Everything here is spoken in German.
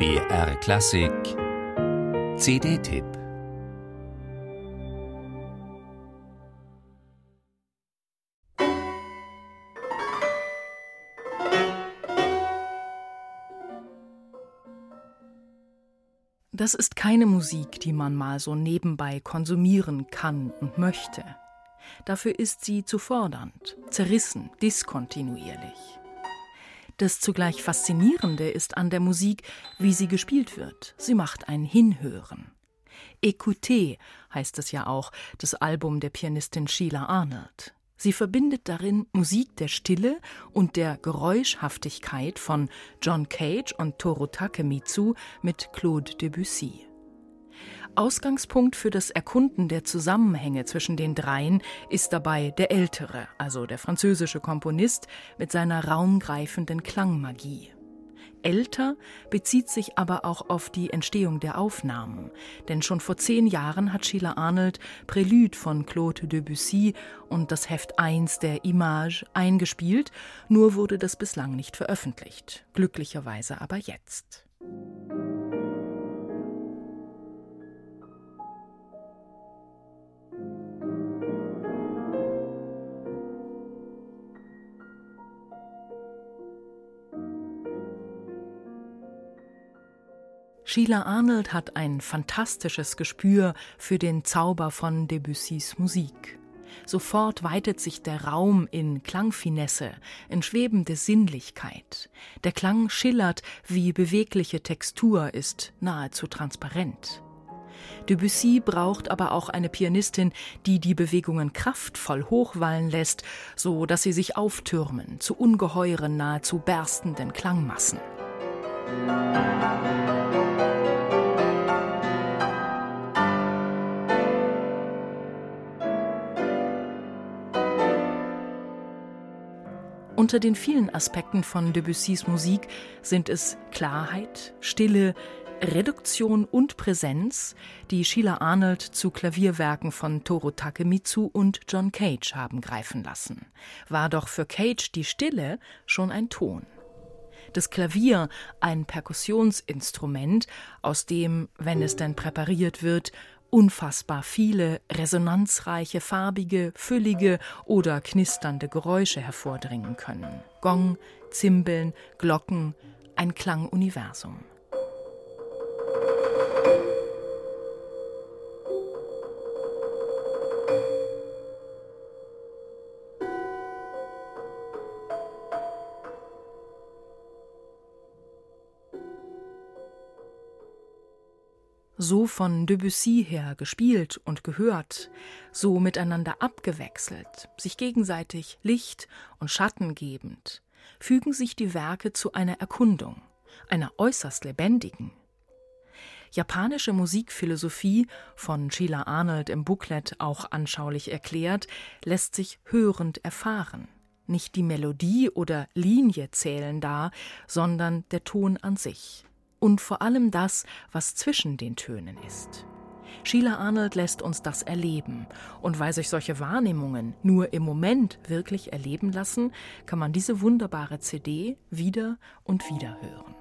BR Klassik CD-Tipp Das ist keine Musik, die man mal so nebenbei konsumieren kann und möchte. Dafür ist sie zu fordernd, zerrissen, diskontinuierlich. Das zugleich Faszinierende ist an der Musik, wie sie gespielt wird. Sie macht ein Hinhören. Écoutez heißt es ja auch, das Album der Pianistin Sheila Arnold. Sie verbindet darin Musik der Stille und der Geräuschhaftigkeit von John Cage und Toru Takemitsu mit Claude Debussy. Ausgangspunkt für das Erkunden der Zusammenhänge zwischen den dreien ist dabei der ältere, also der französische Komponist mit seiner raumgreifenden Klangmagie. Älter bezieht sich aber auch auf die Entstehung der Aufnahmen, denn schon vor zehn Jahren hat Sheila Arnold Prélude von Claude Debussy und das Heft 1 der Image eingespielt, nur wurde das bislang nicht veröffentlicht, glücklicherweise aber jetzt. Sheila Arnold hat ein fantastisches Gespür für den Zauber von Debussys Musik. Sofort weitet sich der Raum in Klangfinesse, in schwebende Sinnlichkeit. Der Klang schillert wie bewegliche Textur, ist nahezu transparent. Debussy braucht aber auch eine Pianistin, die die Bewegungen kraftvoll hochwallen lässt, so dass sie sich auftürmen zu ungeheuren, nahezu berstenden Klangmassen. Unter den vielen Aspekten von Debussys Musik sind es Klarheit, Stille, Reduktion und Präsenz, die Sheila Arnold zu Klavierwerken von Toru Takemitsu und John Cage haben greifen lassen. War doch für Cage die Stille schon ein Ton. Das Klavier ein Perkussionsinstrument, aus dem, wenn es denn präpariert wird, unfassbar viele resonanzreiche, farbige, füllige oder knisternde Geräusche hervordringen können. Gong, Zimbeln, Glocken, ein Klanguniversum. So von Debussy her gespielt und gehört, so miteinander abgewechselt, sich gegenseitig Licht und Schatten gebend, fügen sich die Werke zu einer Erkundung, einer äußerst lebendigen. Japanische Musikphilosophie, von Sheila Arnold im Booklet auch anschaulich erklärt, lässt sich hörend erfahren. Nicht die Melodie oder Linie zählen da, sondern der Ton an sich und vor allem das, was zwischen den Tönen ist. Sheila Arnold lässt uns das erleben. Und weil sich solche Wahrnehmungen nur im Moment wirklich erleben lassen, kann man diese wunderbare CD wieder und wieder hören.